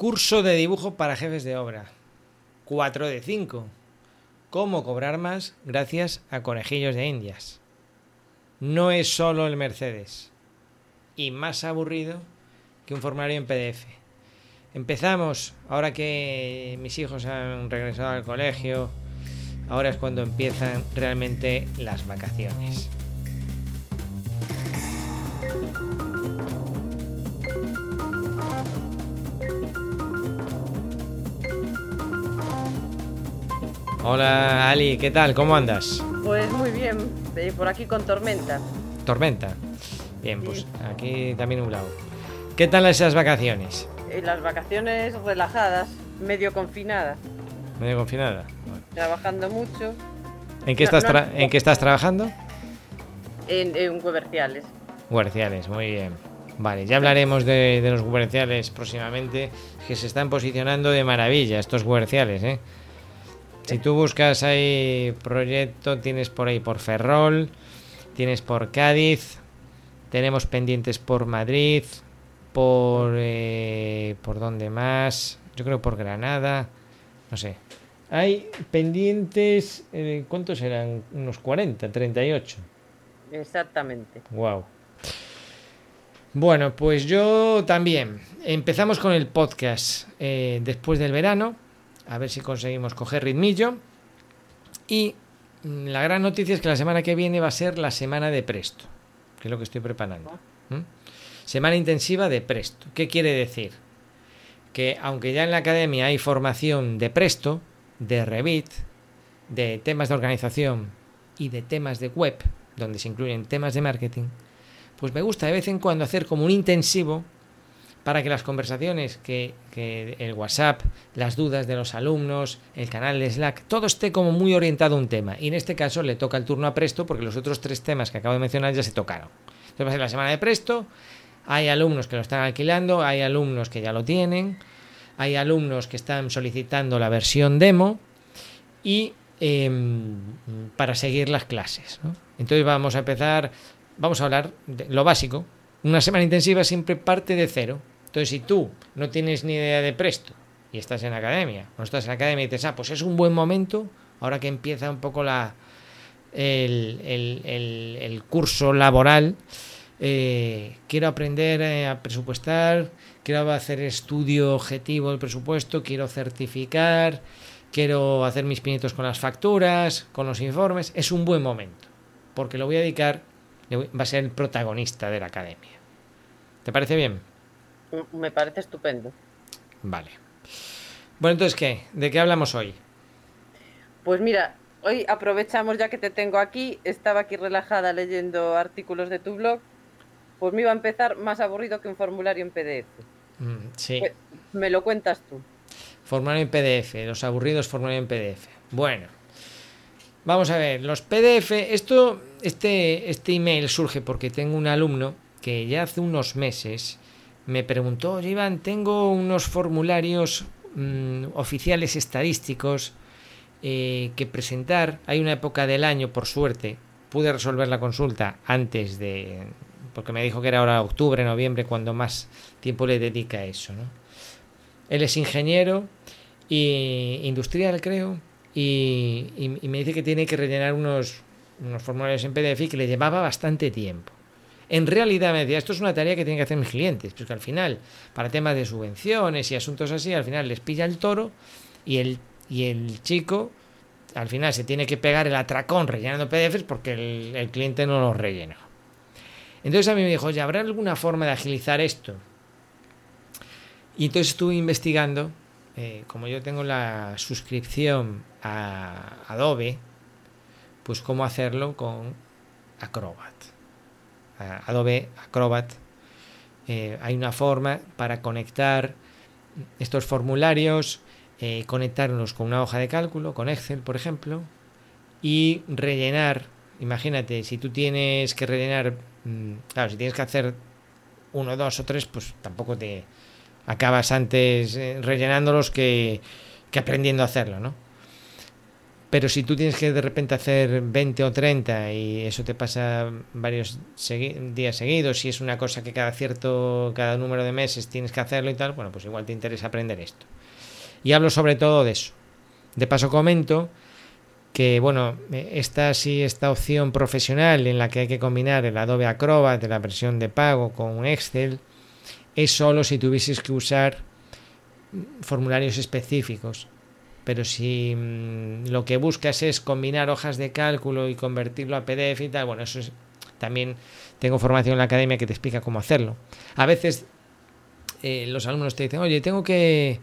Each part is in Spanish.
Curso de dibujo para jefes de obra. 4 de 5. ¿Cómo cobrar más gracias a conejillos de indias? No es solo el Mercedes. Y más aburrido que un formulario en PDF. Empezamos, ahora que mis hijos han regresado al colegio, ahora es cuando empiezan realmente las vacaciones. Hola Ali, ¿qué tal? ¿Cómo andas? Pues muy bien, eh, por aquí con tormenta. Tormenta. Bien, pues aquí también un lado. ¿Qué tal esas vacaciones? Eh, las vacaciones relajadas, medio confinada. Medio confinada. Trabajando mucho. ¿En qué, No, estás, no, tra- ¿en qué estás trabajando? En, en comerciales. Comerciales, muy bien. Vale, ya hablaremos de, de los comerciales próximamente, que se están posicionando de maravilla estos comerciales, ¿eh? Si tú buscas ahí proyecto, tienes por ahí por Ferrol, tienes por Cádiz, tenemos pendientes por Madrid, por... eh, ¿Por dónde más? Yo creo por Granada, no sé. Hay pendientes, eh, ¿cuántos eran? Unos 40, 38. Exactamente. Wow. Bueno, pues yo también. Empezamos con el podcast eh, después del verano. A ver si conseguimos coger ritmillo. Y mm, la gran noticia es que la semana que viene va a ser la semana de Presto, que es lo que estoy preparando. Semana intensiva de Presto. ¿Qué quiere decir? Que aunque ya en la academia hay formación de Presto, de Revit, de temas de organización y de temas de web, donde se incluyen temas de marketing, pues me gusta de vez en cuando hacer como un intensivo para que las conversaciones, que, el WhatsApp, las dudas de los alumnos, el canal de Slack, todo esté como muy orientado a un tema. Y en este caso le toca el turno a Presto porque los otros tres temas que acabo de mencionar ya se tocaron. Entonces va a ser la semana de Presto, hay alumnos que lo están alquilando, hay alumnos que ya lo tienen, hay alumnos que están solicitando la versión demo y em, para seguir las clases. Entonces vamos a empezar, vamos a hablar de lo básico. Una semana intensiva siempre parte de cero. Entonces si tú no tienes ni idea de presto y estás en academia, o estás en academia y dices, ah, pues es un buen momento, ahora que empieza un poco la, el, el- el- curso laboral, eh, quiero aprender eh, a presupuestar, quiero hacer estudio objetivo del presupuesto, quiero certificar, quiero hacer mis pinitos con las facturas, con los informes, es un buen momento, porque lo voy a dedicar, va a ser el protagonista de la academia. ¿Te parece bien? Mm, Me parece estupendo. Vale. Bueno, entonces, ¿qué? ¿De qué hablamos hoy? Pues mira, hoy aprovechamos ya que te tengo aquí, estaba aquí relajada leyendo artículos de tu blog, pues me iba a empezar más aburrido que un formulario en PDF. Mm, sí. Pues, Me lo cuentas tú. Formulario en PDF, los aburridos formulario en PDF. Bueno, vamos a ver, los PDF, esto, este, este email surge porque tengo un alumno que ya hace unos meses me preguntó, "Oye, Iván, tengo unos formularios mm, oficiales estadísticos eh, que presentar. Hay una época del año, por suerte, pude resolver la consulta antes de, porque me dijo que era ahora octubre, noviembre, cuando más tiempo le dedica a eso, ¿no? Él es ingeniero y industrial, creo, y, y- me dice que tiene que rellenar unos, unos formularios en PDF y que le llevaba bastante tiempo. En realidad me decía, esto es una tarea que tienen que hacer mis clientes, porque al final, para temas de subvenciones y asuntos así, al final les pilla el toro y el, y el chico al final se tiene que pegar el atracón rellenando PDFs porque el, el cliente no los rellena. Entonces a mí me dijo, oye, ¿habrá alguna forma de agilizar esto? Y entonces estuve investigando, eh, como yo tengo la suscripción a Adobe, pues cómo hacerlo con Acrobat. Adobe Acrobat. eh, hay una forma para conectar estos formularios, eh, conectarlos con una hoja de cálculo, con Excel, por ejemplo, y rellenar. Imagínate, si tú tienes que rellenar, mm, claro, si tienes que hacer uno, dos o tres, pues tampoco te acabas antes eh, rellenándolos que, que aprendiendo a hacerlo, ¿no? Pero si tú tienes que de repente hacer 20 o 30 y eso te pasa varios días seguidos, si es una cosa que cada cierto, cada número de meses tienes que hacerlo y tal, bueno, pues igual te interesa aprender esto. Y hablo sobre todo de eso. De paso comento que, bueno, esta sí, esta opción profesional en la que hay que combinar el Adobe Acrobat de la versión de pago con Excel, es solo si tuvieses que usar formularios específicos pero si mm, lo que buscas es combinar hojas de cálculo y convertirlo a PDF y tal, bueno, eso es, también tengo formación en la academia que te explica cómo hacerlo. A veces eh, los alumnos te dicen, oye, tengo que...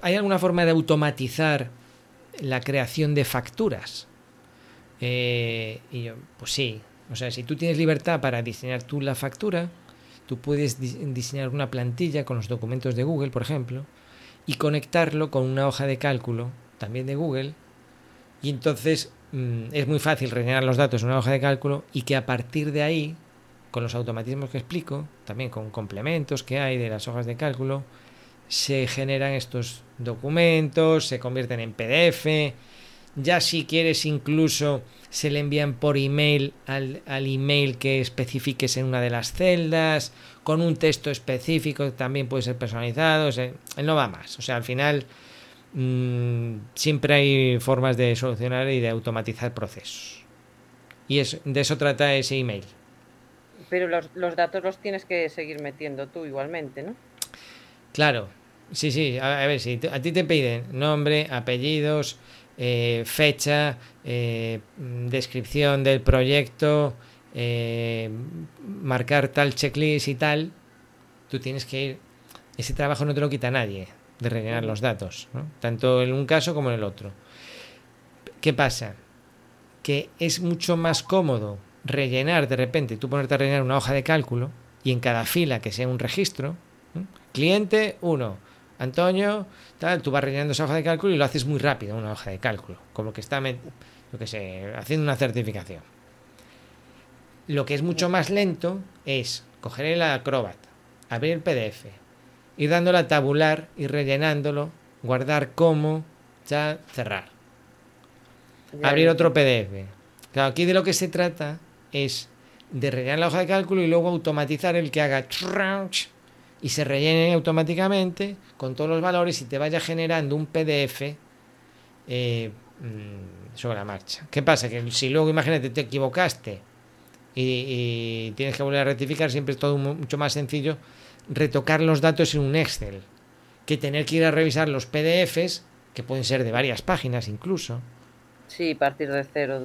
¿Hay alguna forma de automatizar la creación de facturas? Eh, y yo, pues sí. O sea, si tú tienes libertad para diseñar tú la factura, tú puedes diseñar una plantilla con los documentos de Google, por ejemplo, y conectarlo con una hoja de cálculo también de Google y entonces mm, es muy fácil rellenar los datos en una hoja de cálculo y que a partir de ahí con los automatismos que explico también con complementos que hay de las hojas de cálculo se generan estos documentos se convierten en PDF ya si quieres incluso se le envían por email al, al email que especifiques en una de las celdas con un texto específico también puede ser personalizado, no va más. O sea, al final mm, siempre hay formas de solucionar y de automatizar procesos. Y es, de eso trata ese email. Pero los, los datos los tienes que seguir metiendo tú igualmente, ¿no? Claro, sí, sí. A, ver, si a ti te piden nombre, apellidos, eh, fecha, eh, descripción del proyecto, eh, marcar tal checklist y tal, tú tienes que ir. Ese trabajo no te lo quita nadie de rellenar los datos, tanto en un caso como en el otro. ¿Qué pasa? Que es mucho más cómodo rellenar de repente, tú ponerte a rellenar una hoja de cálculo y en cada fila que sea un registro, cliente 1, Antonio, tal, tú vas rellenando esa hoja de cálculo y lo haces muy rápido, una hoja de cálculo, como que está, lo que sé, haciendo una certificación. Lo que es mucho más lento es coger el Acrobat, abrir el PDF, ir dándole a tabular, y rellenándolo, guardar como, ya cerrar. abrir otro PDF. Claro, aquí de lo que se trata es de rellenar la hoja de cálculo y luego automatizar el que haga y se rellene automáticamente con todos los valores y te vaya generando un PDF eh, mm, sobre la marcha. ¿Qué pasa? Que si luego imagínate te equivocaste y, tienes que volver a rectificar, siempre es todo mucho más sencillo retocar los datos en un Excel que tener que ir a revisar los PDFs, que pueden ser de varias páginas incluso. Sí, partir de cero.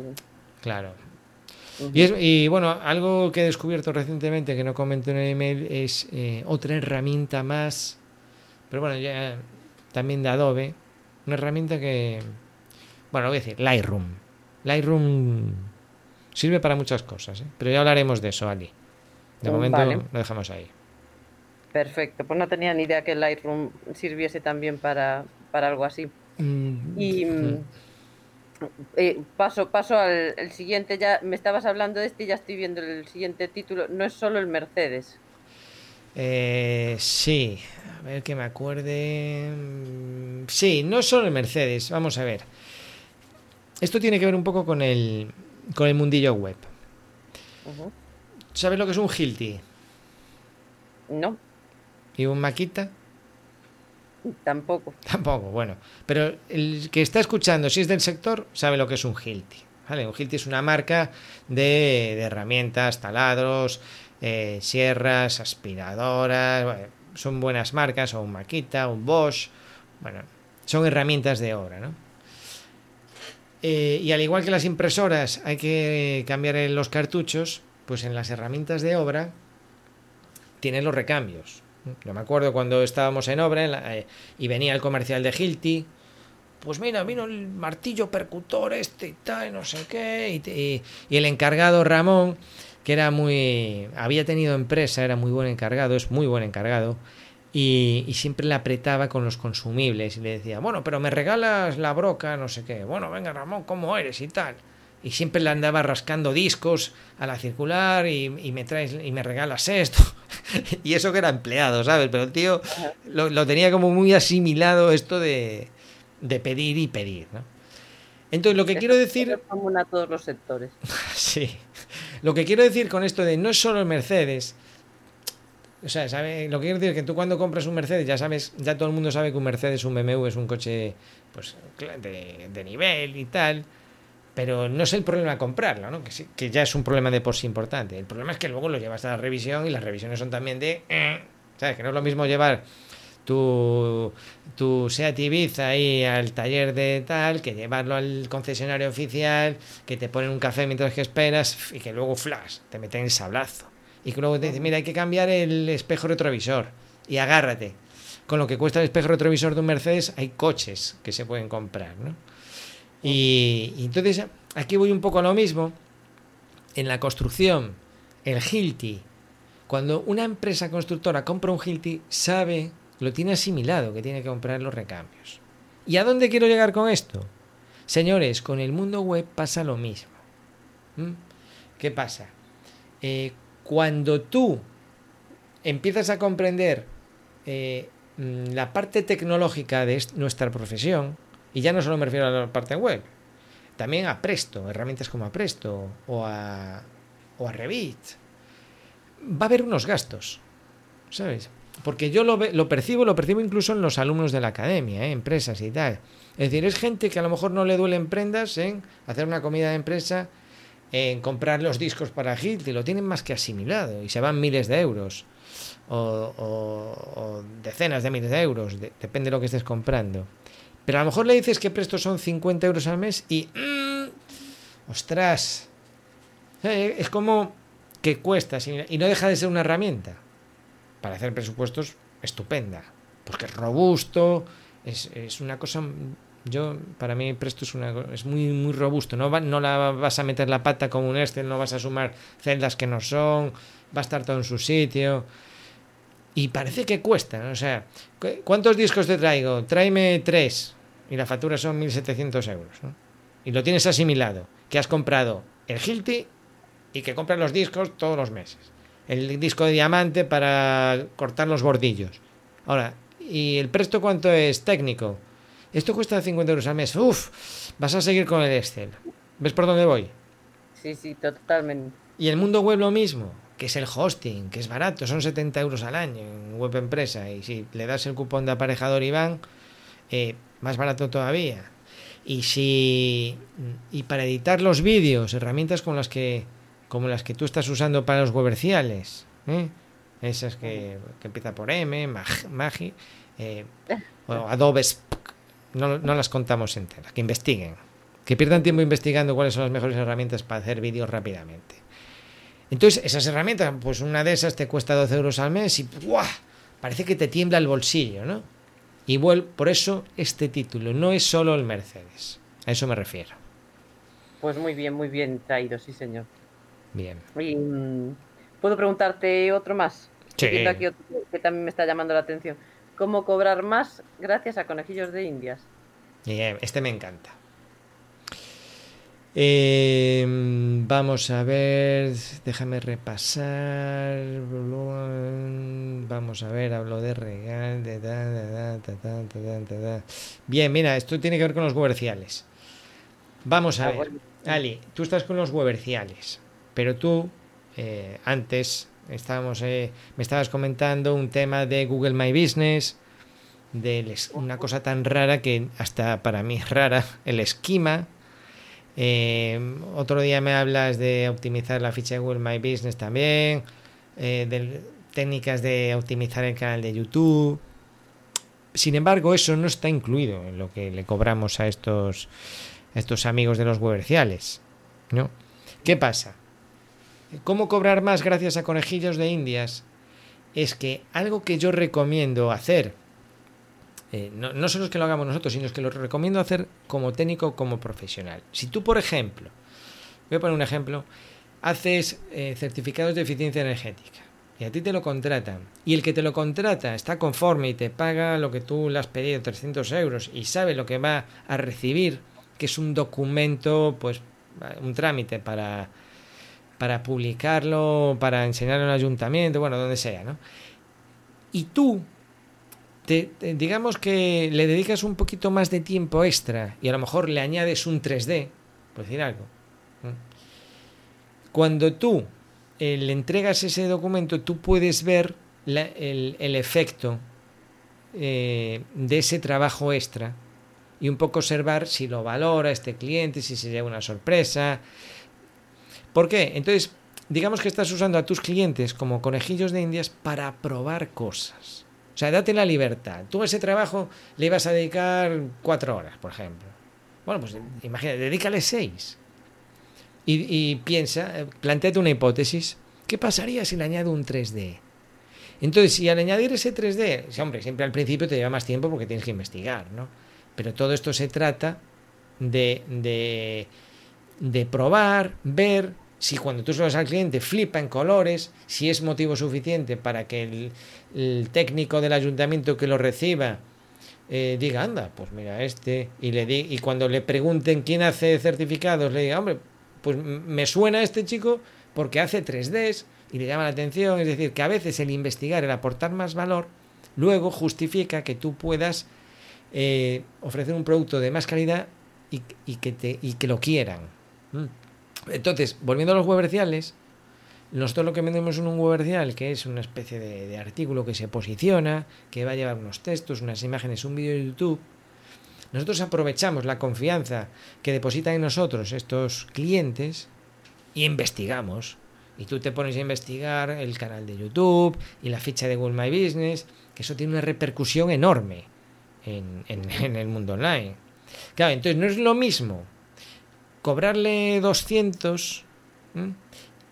Claro. Y, bueno, algo que he descubierto recientemente que no comento en el email es eh, otra herramienta más, pero bueno, ya también de Adobe, una herramienta que, bueno, voy a decir, Lightroom. Lightroom Sirve para muchas cosas, ¿eh? pero ya hablaremos de eso, Ali. De momento lo dejamos ahí. Perfecto, pues no tenía ni idea que Lightroom sirviese también para, para algo así. Mm, y mm. Mm, eh, paso, paso al siguiente, ya me estabas hablando de este y ya estoy viendo el siguiente título. No es solo el Mercedes. Eh, sí, a ver que me acuerde. Sí, no es solo el Mercedes, vamos a ver. Esto tiene que ver un poco con el, con el mundillo web. ¿Sabes lo que es un Hilti? No. ¿Y un Maquita? Tampoco. Tampoco, bueno. Pero el que está escuchando, si es del sector, sabe lo que es un Hilti. ¿vale? Un Hilti es una marca de, herramientas, taladros, eh, sierras, aspiradoras. son buenas marcas, o un Maquita, un Bosch. Bueno, son herramientas de obra, ¿no? Eh, y al igual que las impresoras hay que cambiar los cartuchos, pues en las herramientas de obra tienen los recambios. Yo me acuerdo cuando estábamos en obra eh, y venía el comercial de Hilti, pues mira, vino el martillo percutor este y tal, no sé qué, y, y, el encargado Ramón, que era muy... había tenido empresa, era muy buen encargado, es muy buen encargado, y, siempre le apretaba con los consumibles y le decía, bueno, pero me regalas la broca, no sé qué, bueno, venga Ramón, ¿cómo eres? y tal. Y siempre le andaba rascando discos a la circular y, me traes y me regalas esto. y eso que era empleado, ¿sabes? Pero el tío lo, tenía como muy asimilado esto de, de pedir y pedir, ¿no? Entonces, lo que quiero decir... común a todos los sectores. sí. Lo que quiero decir con esto de no es solo el Mercedes, o sea, ¿sabe? lo que quiero decir es que tú cuando compras un Mercedes ya sabes, ya todo el mundo sabe que un Mercedes, un BMW es un coche pues de, de nivel y tal, pero no es el problema comprarlo, ¿no? Que, que, ya es un problema de por sí importante. El problema es que luego lo llevas a la revisión y las revisiones son también de... Eh, ¿Sabes? Que no es lo mismo llevar tu, tu Seat Ibiza ahí al taller de tal, que llevarlo al concesionario oficial, que te ponen un café mientras que esperas y que luego flash, te meten el sablazo. Y que luego te dicen, mira, hay que cambiar el espejo retrovisor y agárrate. Con lo que cuesta el espejo retrovisor de un Mercedes, hay coches que se pueden comprar, ¿no? Y, entonces aquí voy un poco a lo mismo. En la construcción, el Hilti, cuando una empresa constructora compra un Hilti, sabe lo tiene asimilado, que tiene que comprar los recambios. ¿Y a dónde quiero llegar con esto? Señores, con el mundo web pasa lo mismo. ¿Mm? ¿Qué pasa? Eh, cuando tú empiezas a comprender eh, mm, la parte tecnológica de nuestra profesión, y ya no solo me refiero a la parte web, también a Presto, herramientas como a Presto o a, o a Revit, va a haber unos gastos, ¿sabes? Porque yo lo, lo percibo, lo percibo incluso en los alumnos de la academia, ¿eh? empresas y tal. Es decir, es gente que a lo mejor no le duelen prendas en hacer una comida de empresa, en comprar los discos para Hit, y lo tienen más que asimilado, y se van miles de euros, o, decenas de miles de euros, depende de lo que estés comprando. Pero a lo mejor le dices que presto son 50 euros al mes y... Mm, ¡Ostras! Es como que cuesta, y no deja de ser una herramienta para hacer presupuestos estupenda, porque es robusto, es, es una cosa yo para mí Presto es una es muy muy robusto no no la vas a meter la pata como un Excel no vas a sumar celdas que no son va a estar todo en su sitio. Y parece que cuesta o sea cuántos discos te traigo tráeme tres y la factura son 1700 euros y lo tienes asimilado que has comprado el Hilti y que compras los discos todos los meses el disco de diamante para cortar los bordillos. Ahora, ¿y el presto cuánto es técnico? Esto cuesta 50 euros al mes. Uf, vas a seguir con el Excel. ¿Ves por dónde voy? Sí, sí, totalmente. Y el mundo web lo mismo, que es el hosting, que es barato, son 70 euros al año en web empresa. Y si le das el cupón de aparejador Iván, eh, más barato todavía. Y si. Y para editar los vídeos, herramientas con las que como las que tú estás usando para los weberciales, ¿eh? esas que, que empieza por M, Magi, eh, o Adobe, no, no las contamos enteras, que investiguen, que pierdan tiempo investigando cuáles son las mejores herramientas para hacer vídeos rápidamente. Entonces, esas herramientas, pues una de esas te cuesta 12 euros al mes y ¡buah! parece que te tiembla el bolsillo, ¿no? Y por eso este título no es solo el Mercedes, a eso me refiero. Pues muy bien, muy bien traído, sí señor. Bien. Mm, ¿Puedo preguntarte otro más? Sí. Aquí otro que también me está llamando la atención. ¿Cómo cobrar más gracias a conejillos de indias? Bien, este me encanta. Em, vamos a ver, déjame repasar. Vamos a ver, hablo de regal. Bien, mira, esto tiene que ver con los comerciales. Vamos a ah, ver. Ali, tú estás con los weberciales. Pero tú, eh, antes, estábamos, eh, me estabas comentando un tema de Google My Business, de una cosa tan rara que hasta para mí es rara, el esquema. Eh, otro día me hablas de optimizar la ficha de Google My Business también, de técnicas de optimizar el canal de YouTube. Sin embargo, eso no está incluido en lo que le cobramos a estos, a estos amigos de los comerciales. ¿no? ¿Qué pasa? ¿Cómo cobrar más gracias a conejillos de indias? Es que algo que yo recomiendo hacer, eh, no, solo es que lo hagamos nosotros, sino es que lo recomiendo hacer como técnico, como profesional. Si tú, por ejemplo, voy a poner un ejemplo, haces eh, certificados de eficiencia energética y a ti te lo contratan y el que te lo contrata está conforme y te paga lo que tú le has pedido, 300 euros, y sabe lo que va a recibir, que es un documento, pues un trámite para para publicarlo, para enseñarlo en el ayuntamiento, bueno, donde sea, ¿no? Y tú digamos que le dedicas un poquito más de tiempo extra y a lo mejor le añades un 3D, por decir algo. Cuando tú eh, le entregas ese documento, tú puedes ver el, efecto eh, de ese trabajo extra y un poco observar si lo valora este cliente, si se lleva una sorpresa. ¿Por qué? Entonces, digamos que estás usando a tus clientes como conejillos de indias para probar cosas. O sea, date la libertad. Tú a ese trabajo le ibas a dedicar cuatro horas, por ejemplo. Bueno, pues imagínate, dedícale seis. Y, piensa, planteate una hipótesis. ¿Qué pasaría si le añado un 3D? Entonces, si al añadir ese 3D, hombre, siempre al principio te lleva más tiempo porque tienes que investigar, ¿no? Pero todo esto se trata de, de, de probar, ver, si cuando tú subes al cliente flipa en colores, si es motivo suficiente para que el, técnico del ayuntamiento que lo reciba eh, diga, anda, pues mira este, y, le di, y cuando le pregunten quién hace certificados, le diga, hombre, pues me suena este chico porque hace 3Ds y le llama la atención, es decir, que a veces el investigar, el aportar más valor, luego justifica que tú puedas eh, ofrecer un producto de más calidad y, que, te, y que lo quieran. Mm. Entonces, volviendo a los weberciales, nosotros lo que vendemos en un webercial, que es una especie de, artículo que se posiciona, que va a llevar unos textos, unas imágenes, un vídeo de YouTube, nosotros aprovechamos la confianza que depositan en nosotros estos clientes y investigamos. Y tú te pones a investigar el canal de YouTube y la ficha de Google My Business, que eso tiene una repercusión enorme en, en el mundo online. Claro, entonces no es lo mismo cobrarle 200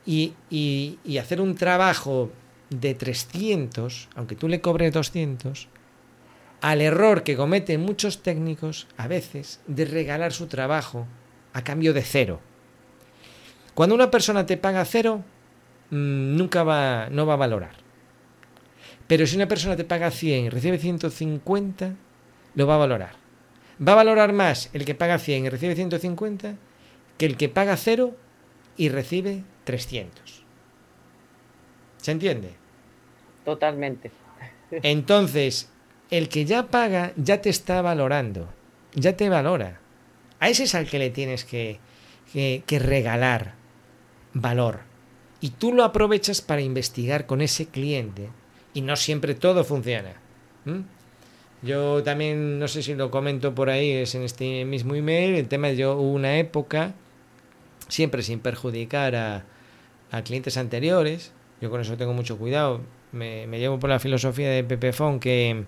y, y, hacer un trabajo de 300, aunque tú le cobres 200, al error que cometen muchos técnicos a veces de regalar su trabajo a cambio de cero. Cuando una persona te paga cero, mm, nunca va, no va a valorar. Pero si una persona te paga 100 y recibe 150, lo va a valorar. Va a valorar más el que paga 100 y recibe 150 que el que paga cero y recibe 300. ¿Se entiende? Totalmente. Entonces, el que ya paga ya te está valorando, ya te valora. A ese es al que le tienes que, que, regalar valor. Y tú lo aprovechas para investigar con ese cliente. Y no siempre todo funciona. Yo también, no sé si lo comento por ahí, es en este mismo email, el tema de yo hubo una época siempre sin perjudicar a, clientes anteriores. Yo con eso tengo mucho cuidado. Me, llevo por la filosofía de Pepefon que,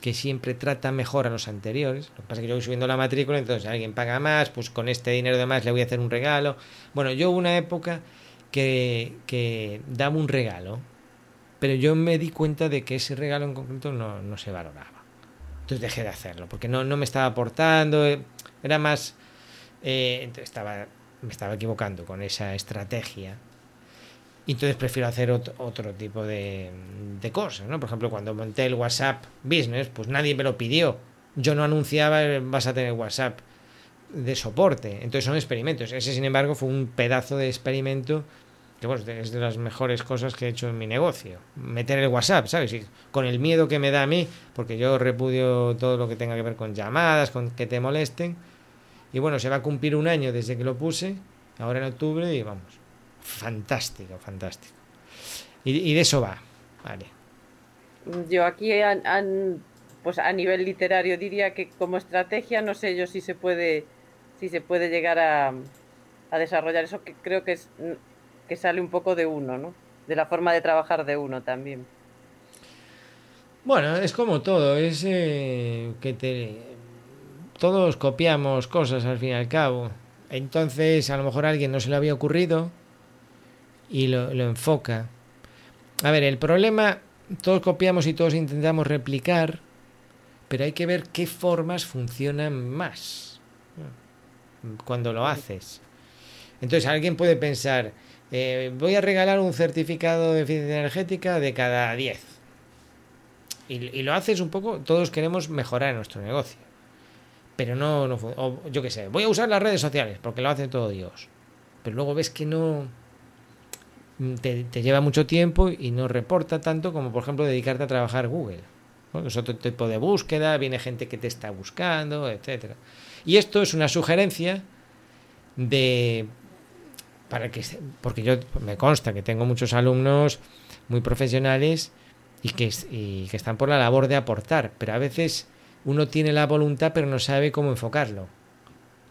que siempre trata mejor a los anteriores. Lo que pasa es que yo voy subiendo la matrícula, entonces alguien paga más, pues con este dinero de más le voy a hacer un regalo. Bueno, yo hubo una época que, que daba un regalo, pero yo me di cuenta de que ese regalo en concreto no, no se valoraba. Entonces dejé de hacerlo, porque no, no me estaba aportando, eh, era más... Eh, estaba me estaba equivocando con esa estrategia. Y entonces prefiero hacer otro, tipo de, de, cosas, ¿no? Por ejemplo, cuando monté el WhatsApp Business, pues nadie me lo pidió. Yo no anunciaba vas a tener WhatsApp de soporte. Entonces son experimentos. Ese, sin embargo, fue un pedazo de experimento que bueno, es de las mejores cosas que he hecho en mi negocio. Meter el WhatsApp, ¿sabes? Con el miedo que me da a mí, porque yo repudio todo lo que tenga que ver con llamadas, con que te molesten y bueno, se va a cumplir un año desde que lo puse, ahora en octubre, y vamos, fantástico, fantástico. Y, de eso va, vale. Yo aquí, pues a nivel literario, diría que como estrategia, no sé yo si se puede, si se puede llegar a, a desarrollar eso, que creo que, es, que sale un poco de uno, ¿no? De la forma de trabajar de uno también. Bueno, es como todo, es eh, que te todos copiamos cosas al fin y al cabo. Entonces, a lo mejor alguien no se le había ocurrido y lo, enfoca. A ver, el problema, todos copiamos y todos intentamos replicar, pero hay que ver qué formas funcionan más cuando lo haces. Entonces, alguien puede pensar, eh, voy a regalar un certificado de eficiencia energética de cada 10. Y, y lo haces un poco, todos queremos mejorar nuestro negocio pero no, no yo qué sé, voy a usar las redes sociales porque lo hace todo Dios. Pero luego ves que no te, lleva mucho tiempo y no reporta tanto como por ejemplo dedicarte a trabajar Google. es otro tipo de búsqueda, viene gente que te está buscando, etcétera. Y esto es una sugerencia de para que porque yo me consta que tengo muchos alumnos muy profesionales y que están por la labor de aportar, pero a veces uno tiene la voluntad pero no sabe cómo enfocarlo.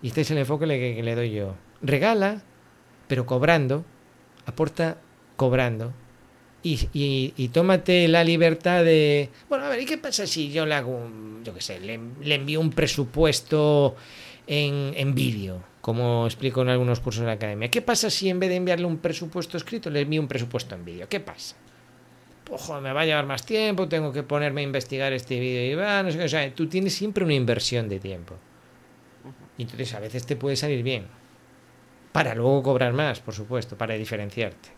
Y este es el enfoque que, le doy yo. Regala, pero cobrando, aporta cobrando. Y, y, tómate la libertad de, bueno, a ver, ¿y qué pasa si yo le hago, yo qué sé, le envío un presupuesto en, en vídeo? como explico en algunos cursos de la academia. ¿Qué pasa si en vez de enviarle un presupuesto escrito, le envío un presupuesto en vídeo? ¿Qué pasa? Ojo, me va a llevar más tiempo, tengo que ponerme a investigar este vídeo y va, no sé qué. O sea, tú tienes siempre una inversión de tiempo. Y entonces a veces te puede salir bien. Para luego cobrar más, por supuesto, para diferenciarte.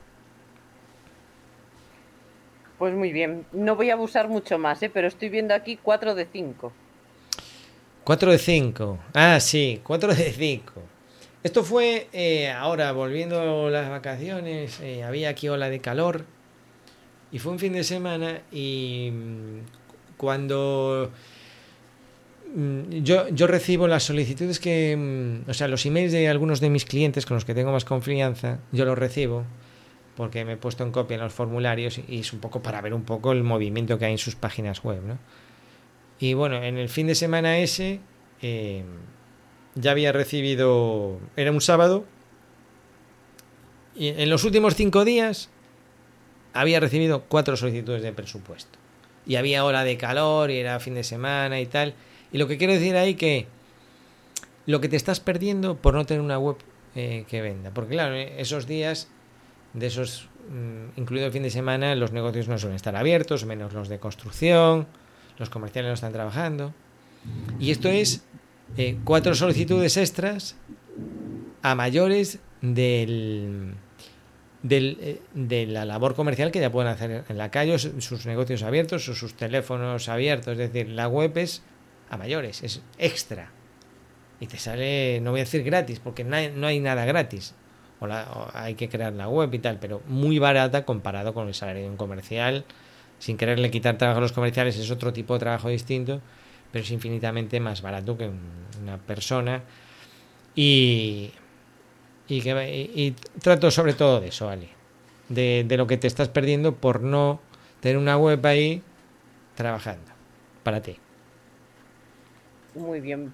Pues muy bien. No voy a abusar mucho más, ¿eh? pero estoy viendo aquí 4 de 5. 4 de 5. Ah, sí, 4 de 5. Esto fue eh, ahora, volviendo las vacaciones, eh, había aquí ola de calor y fue un fin de semana y mm, cuando mm, yo, yo recibo las solicitudes que, mm, o sea, los emails de algunos de mis clientes con los que tengo más confianza, yo los recibo porque me he puesto en copia en los formularios y es un poco para ver un poco el movimiento que hay en sus páginas web, ¿no? Y bueno, en el fin de semana ese... Eh, ya había recibido, era un sábado, y en los últimos cinco días había recibido cuatro solicitudes de presupuesto. Y había hora de calor y era fin de semana y tal. Y lo que quiero decir ahí que lo que te estás perdiendo por no tener una web eh, que venda. Porque claro, esos días, de esos, mm, incluido el fin de semana, los negocios no suelen estar abiertos, menos los de construcción, los comerciales no están trabajando. Y esto es eh, cuatro solicitudes extras a mayores del, eh, de la labor comercial que ya pueden hacer en la calle, sus negocios abiertos o sus teléfonos abiertos. Es decir, la web es a mayores, es extra. Y te sale, no voy a decir gratis, porque no hay, nada gratis. O, hay que crear la web y tal, pero muy barata comparado con el salario de un comercial. Sin quererle quitar trabajo a los comerciales, es otro tipo de trabajo distinto pero es infinitamente más barato que una persona. Y, y, que, y, trato sobre todo de eso, Ali, de, de, lo que te estás perdiendo por no tener una web ahí trabajando para ti. Muy bien.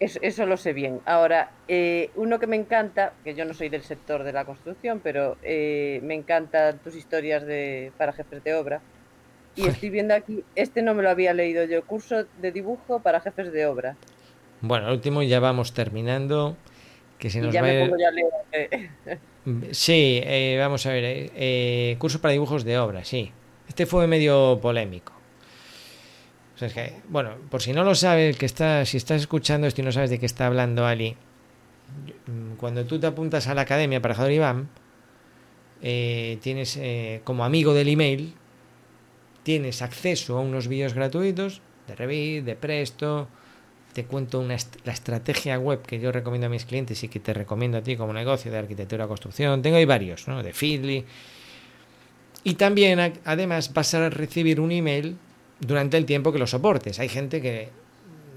Eso, lo sé bien. Ahora, eh, uno que me encanta, que yo no soy del sector de la construcción, pero eh, me encantan tus historias de, para jefes de obra y estoy viendo aquí, este no me lo había leído yo, curso de dibujo para jefes de obra. Bueno, el último ya vamos terminando. Que se nos ya va me pongo ya a leer. Sí, eh, vamos a ver, eh, eh, curso para dibujos de obra, sí. Este fue medio polémico. O sea, es que, bueno, por si no lo sabes, que está, si estás escuchando esto y no sabes de qué está hablando Ali, cuando tú te apuntas a la academia para Jador Iván, tienes como amigo del email tienes acceso a unos vídeos gratuitos de Revit, de Presto, te cuento una la estrategia web que yo recomiendo a mis clientes y que te recomiendo a ti como negocio de arquitectura construcción. Tengo ahí varios, ¿no? De Feedly. Y también, además, vas a recibir un email durante el tiempo que lo soportes. Hay gente que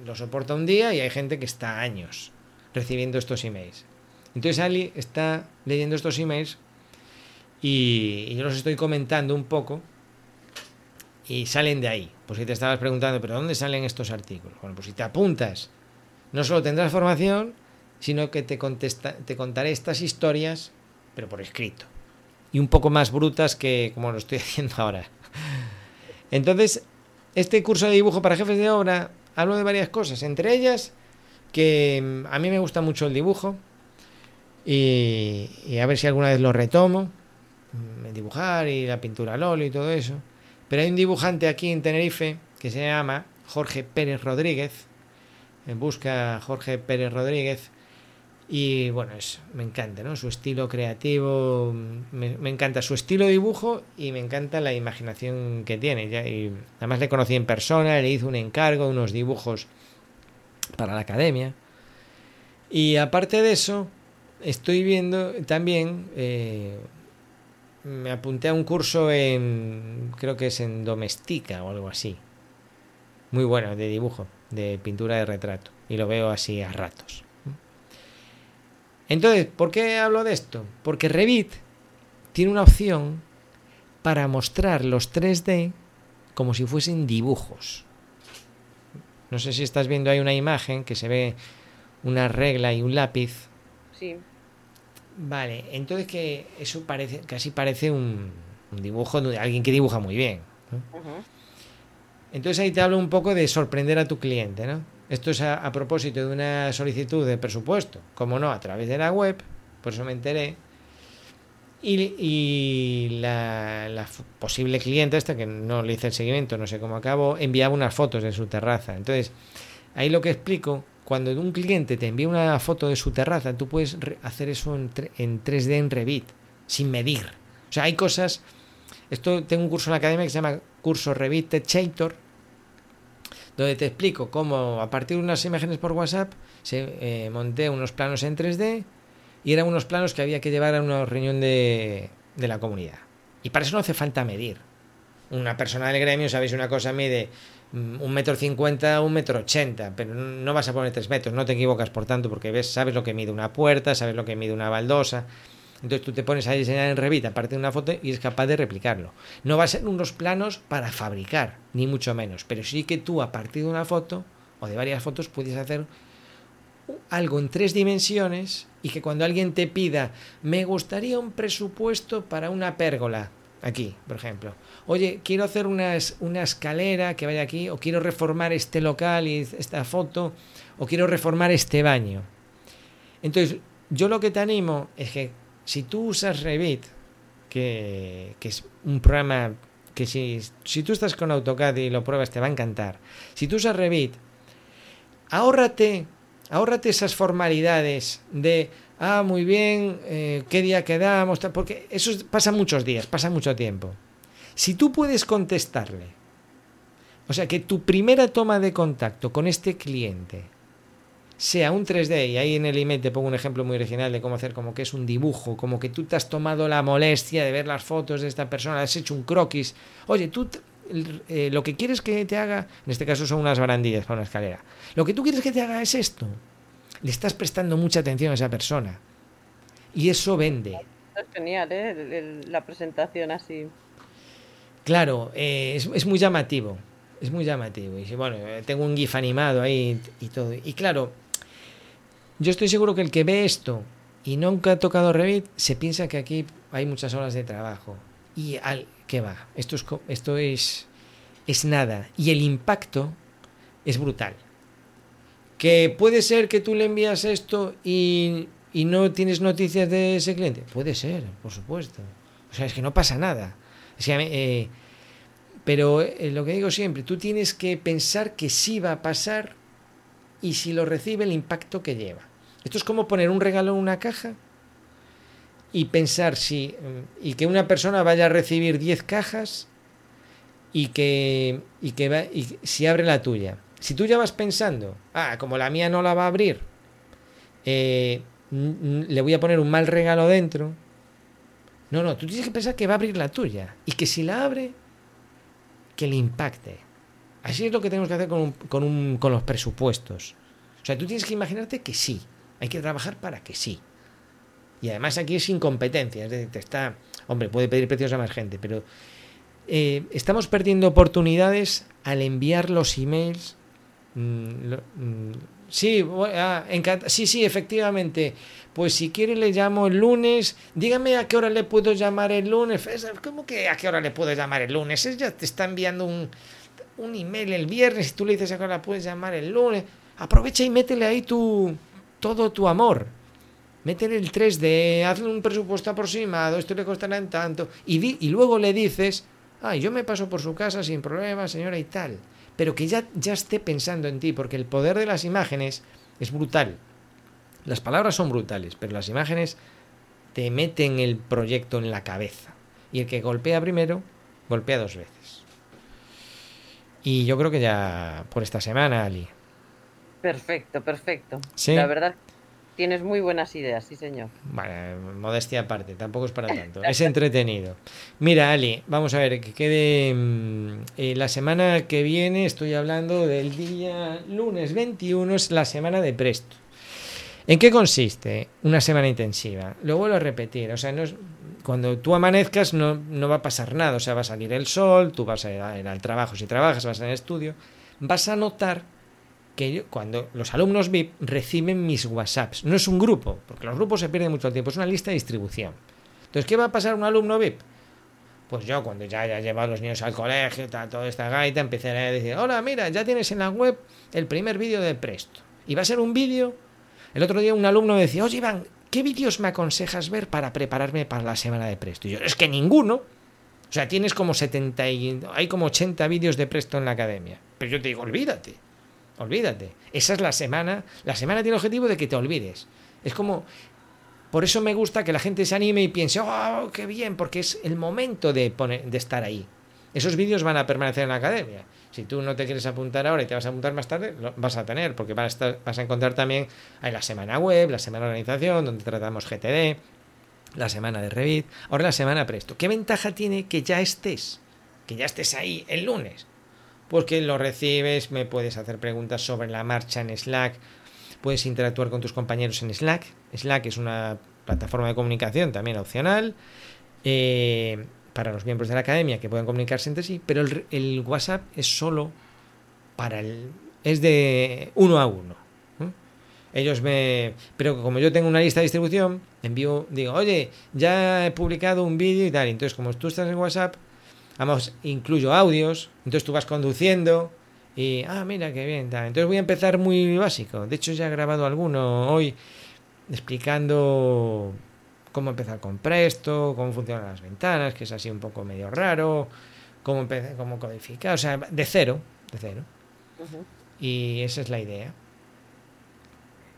lo soporta un día y hay gente que está años recibiendo estos emails. Entonces Ali está leyendo estos emails y yo los estoy comentando un poco y salen de ahí. Pues si te estabas preguntando, ¿pero dónde salen estos artículos? Bueno, pues si te apuntas, no solo tendrás formación, sino que te, contesta, te contaré estas historias, pero por escrito. Y un poco más brutas que como lo estoy haciendo ahora. Entonces, este curso de dibujo para jefes de obra, hablo de varias cosas, entre ellas que mm, a mí me gusta mucho el dibujo y, a ver si alguna vez lo retomo, mm, dibujar y la pintura al óleo y todo eso. Pero hay un dibujante aquí en Tenerife que se llama Jorge Pérez Rodríguez. Busca Jorge Pérez Rodríguez. Y bueno, es, me encanta, ¿no? Su estilo creativo, me, encanta su estilo de dibujo y me encanta la imaginación que tiene. Ya, y además le conocí en persona, le hice un encargo, unos dibujos para la academia. Y aparte de eso, estoy viendo también eh, me apunté a un curso en, creo que es en Domestica o algo así, muy bueno de dibujo, de pintura de retrato. Y lo veo así a ratos. Entonces, ¿por qué hablo de esto? Porque Revit tiene una opción para mostrar los 3D como si fuesen dibujos. No sé si estás viendo ahí una imagen que se ve una regla y un lápiz. Sí. Vale, entonces que eso parece, casi parece un, dibujo de alguien que dibuja muy bien. Entonces ahí te hablo un poco de sorprender a tu cliente, ¿no? Esto es a, propósito de una solicitud de presupuesto, como no, a través de la web, por eso me enteré. Y, la, posible cliente, esta que no le hice el seguimiento, no sé cómo acabó, enviaba unas fotos de su terraza. Entonces, ahí lo que explico, cuando un cliente te envía una foto de su terraza, tú puedes hacer eso en, en 3D en Revit, sin medir. O sea, hay cosas. Esto tengo un curso en la academia que se llama curso Revit Techator, donde te explico cómo a partir de unas imágenes por WhatsApp se eh, monté unos planos en 3D y eran unos planos que había que llevar a una reunión de, de la comunidad. Y para eso no hace falta medir. Una persona del gremio, sabéis, una cosa mide un metro cincuenta, un metro ochenta, pero no vas a poner tres metros, no te equivocas por tanto, porque ves, sabes lo que mide una puerta, sabes lo que mide una baldosa. Entonces tú te pones a diseñar en Revit aparte de una foto y es capaz de replicarlo. No va a ser unos planos para fabricar, ni mucho menos, pero sí que tú a partir de una foto o de varias fotos puedes hacer algo en tres dimensiones y que cuando alguien te pida, me gustaría un presupuesto para una pérgola, aquí, por ejemplo. Oye, quiero hacer una, escalera que vaya aquí, o quiero reformar este local y esta foto, o quiero reformar este baño. Entonces, yo lo que te animo es que si tú usas Revit, que, es un programa que si, si tú estás con AutoCAD y lo pruebas te va a encantar. Si tú usas Revit, ahórrate, ahórrate esas formalidades de, ah, muy bien, eh, qué día quedamos, porque eso pasa muchos días, pasa mucho tiempo. Si tú puedes contestarle, o sea, que tu primera toma de contacto con este cliente sea un 3D, y ahí en el email te pongo un ejemplo muy original de cómo hacer como que es un dibujo, como que tú te has tomado la molestia de ver las fotos de esta persona, has hecho un croquis. Oye, tú eh, lo que quieres que te haga, en este caso son unas barandillas para una escalera, lo que tú quieres que te haga es esto. Le estás prestando mucha atención a esa persona. Y eso vende. Es genial, ¿eh? La presentación así. Claro, eh, es, es muy llamativo es muy llamativo. Y bueno, tengo un GIF animado ahí y todo. Y claro, yo estoy seguro que el que ve esto y nunca ha tocado Revit se piensa que aquí hay muchas horas de trabajo. Y al que va, esto es, esto es, es nada. Y el impacto es brutal. Que puede ser que tú le envías esto y, y no tienes noticias de ese cliente. Puede ser, por supuesto. O sea, es que no pasa nada. Eh, pero eh, lo que digo siempre, tú tienes que pensar que sí va a pasar y si lo recibe el impacto que lleva. Esto es como poner un regalo en una caja y pensar si y que una persona vaya a recibir 10 cajas y que y que va, y si abre la tuya. Si tú ya vas pensando, ah, como la mía no la va a abrir, eh, le voy a poner un mal regalo dentro. No, no, tú tienes que pensar que va a abrir la tuya y que si la abre que le impacte. Así es lo que tenemos que hacer con, con, con los presupuestos. O sea, tú tienes que imaginarte que sí. Hay que trabajar para que sí. Y además aquí es incompetencia. Es decir, te está. Hombre, puede pedir precios a más gente, pero eh, estamos perdiendo oportunidades al enviar los emails. Mm, mm, sí, sí, sí, efectivamente. Pues si quiere le llamo el lunes. Dígame a qué hora le puedo llamar el lunes. ¿Cómo que a qué hora le puedo llamar el lunes? Ella te está enviando un, un email el viernes y tú le dices a qué hora puedes llamar el lunes. Aprovecha y métele ahí tu, todo tu amor. Métele el 3D, hazle un presupuesto aproximado, esto le costará en tanto. Y, y luego le dices, ay, yo me paso por su casa sin problema, señora, y tal. Pero que ya, ya esté pensando en ti, porque el poder de las imágenes es brutal. Las palabras son brutales, pero las imágenes te meten el proyecto en la cabeza. Y el que golpea primero, golpea dos veces. Y yo creo que ya por esta semana, Ali. Perfecto, perfecto. ¿Sí? La verdad, tienes muy buenas ideas, sí señor. Vale, modestia aparte, tampoco es para tanto. Es entretenido. Mira, Ali, vamos a ver, que quede mm, eh, la semana que viene, estoy hablando del día lunes 21, es la semana de Presto. ¿En qué consiste una semana intensiva? Lo vuelvo a repetir, o sea, no cuando tú amanezcas no, no, va a pasar nada, o sea, va a salir el sol, tú vas a ir al trabajo si trabajas, vas al estudio, vas a notar que cuando los alumnos VIP reciben mis WhatsApps, no es un grupo, porque los grupos se pierden mucho tiempo, es una lista de distribución. Entonces, ¿qué va a pasar un alumno VIP? Pues yo, cuando ya haya llevado a los niños al colegio, tal, toda esta gaita, empezaré a decir, hola, mira, ya tienes en la web el primer vídeo de Presto. Y va a ser un vídeo. El otro día un alumno me decía, oye, Iván, ¿qué vídeos me aconsejas ver para prepararme para la semana de Presto? Y yo, es que ninguno. O sea, tienes como 70 y hay como 80 vídeos de Presto en la academia. Pero yo te digo, olvídate. Olvídate. Esa es la semana. La semana tiene el objetivo de que te olvides. Es como. Por eso me gusta que la gente se anime y piense, oh, qué bien, porque es el momento de, poner, de estar ahí. Esos vídeos van a permanecer en la academia. Si tú no te quieres apuntar ahora y te vas a apuntar más tarde, lo vas a tener, porque vas a, estar, vas a encontrar también hay la semana web, la semana de organización, donde tratamos GTD, la semana de Revit, ahora la semana Presto. ¿Qué ventaja tiene que ya estés? Que ya estés ahí el lunes porque lo recibes, me puedes hacer preguntas sobre la marcha en Slack, puedes interactuar con tus compañeros en Slack. Slack es una plataforma de comunicación también opcional eh, para los miembros de la academia que puedan comunicarse entre sí, pero el, WhatsApp es solo para el... es de uno a uno. Ellos me... Pero como yo tengo una lista de distribución, envío, digo, oye, ya he publicado un vídeo y tal. Entonces, como tú estás en WhatsApp, Vamos, incluyo audios, entonces tú vas conduciendo y, ah, mira qué bien, entonces voy a empezar muy básico. De hecho, ya he grabado alguno hoy explicando cómo empezar con Presto, cómo funcionan las ventanas, que es así un poco medio raro, cómo, empezar, cómo codificar, o sea, de cero, de cero. Y esa es la idea.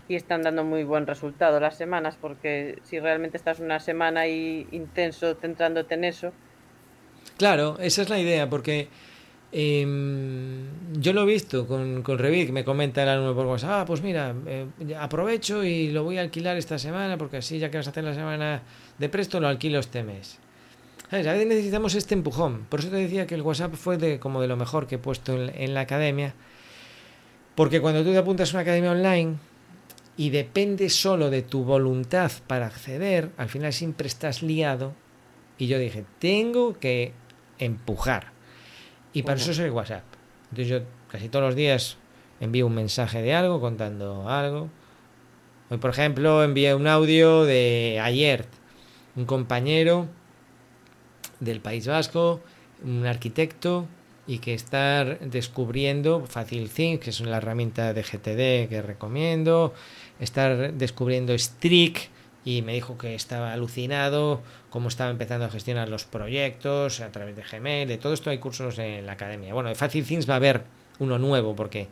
Y están dando muy buen resultado las semanas, porque si realmente estás una semana ahí intenso centrándote en eso, Claro, esa es la idea, porque em, yo lo he visto con, con Revit, me comenta el alumno por WhatsApp, ah, pues mira, eh, aprovecho y lo voy a alquilar esta semana, porque así ya que vas a hacer la semana de presto, lo alquilo este mes. A veces necesitamos este empujón. Por eso te decía que el WhatsApp fue de, como de lo mejor que he puesto en, en la academia. Porque cuando tú te apuntas a una academia online y depende solo de tu voluntad para acceder, al final siempre estás liado. Y yo dije, tengo que empujar. Y para eso es el WhatsApp. Entonces yo casi todos los días envío un mensaje de algo contando algo. Hoy, por ejemplo, envié un audio de ayer. Un compañero del País Vasco, un arquitecto, y que está descubriendo FacilThink, que es una herramienta de GTD que recomiendo, estar descubriendo Streak, y me dijo que estaba alucinado, cómo estaba empezando a gestionar los proyectos a través de Gmail, de todo esto hay cursos en la academia. Bueno, de Fácil Things va a haber uno nuevo porque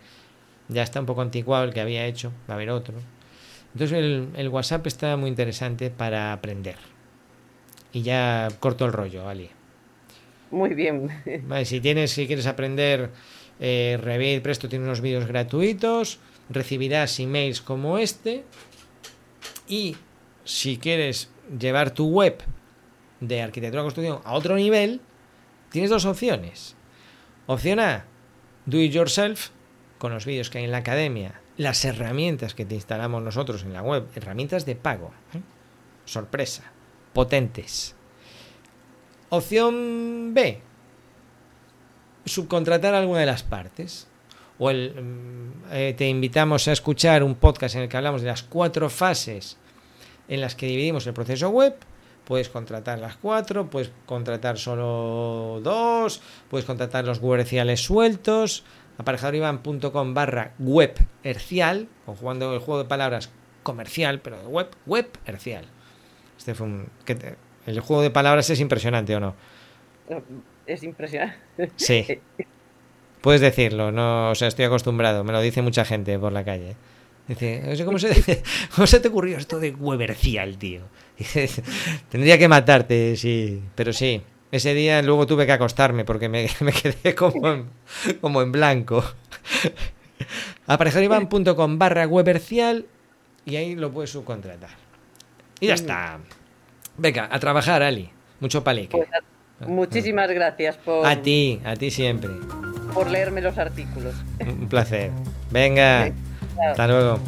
ya está un poco anticuado el que había hecho, va a haber otro. Entonces el, WhatsApp está muy interesante para aprender. Y ya corto el rollo, Ali. Muy bien. si tienes, si quieres aprender eh, Revit, Presto tiene unos vídeos gratuitos, recibirás emails como este y si quieres llevar tu web de arquitectura construcción a otro nivel, tienes dos opciones. Opción A, do it yourself, con los vídeos que hay en la academia, las herramientas que te instalamos nosotros en la web, herramientas de pago. ¿eh? Sorpresa, potentes. Opción B, subcontratar alguna de las partes. O el, mm, eh, te invitamos a escuchar un podcast en el que hablamos de las cuatro fases en las que dividimos el proceso web. Puedes contratar las cuatro, puedes contratar solo dos, puedes contratar los comerciales sueltos. aparejadorivan.com barra web hercial, conjugando el juego de palabras comercial, pero de web, web hercial. Este fue un, el juego de palabras es impresionante o no? Es impresionante. Sí. Puedes decirlo, no, o sea, estoy acostumbrado, me lo dice mucha gente por la calle. Dice, ¿cómo se, ¿cómo se te ocurrió esto de Webercial, tío? Tendría que matarte, sí, pero sí. Ese día luego tuve que acostarme porque me, quedé como en, como en blanco. Aparejadorivan.com barra Webercial y ahí lo puedes subcontratar. Y ya está. Venga, a trabajar, Ali. Mucho palique. Pues muchísimas gracias por... A ti, a ti siempre. Por leerme los artículos. Un placer. Venga, hasta luego.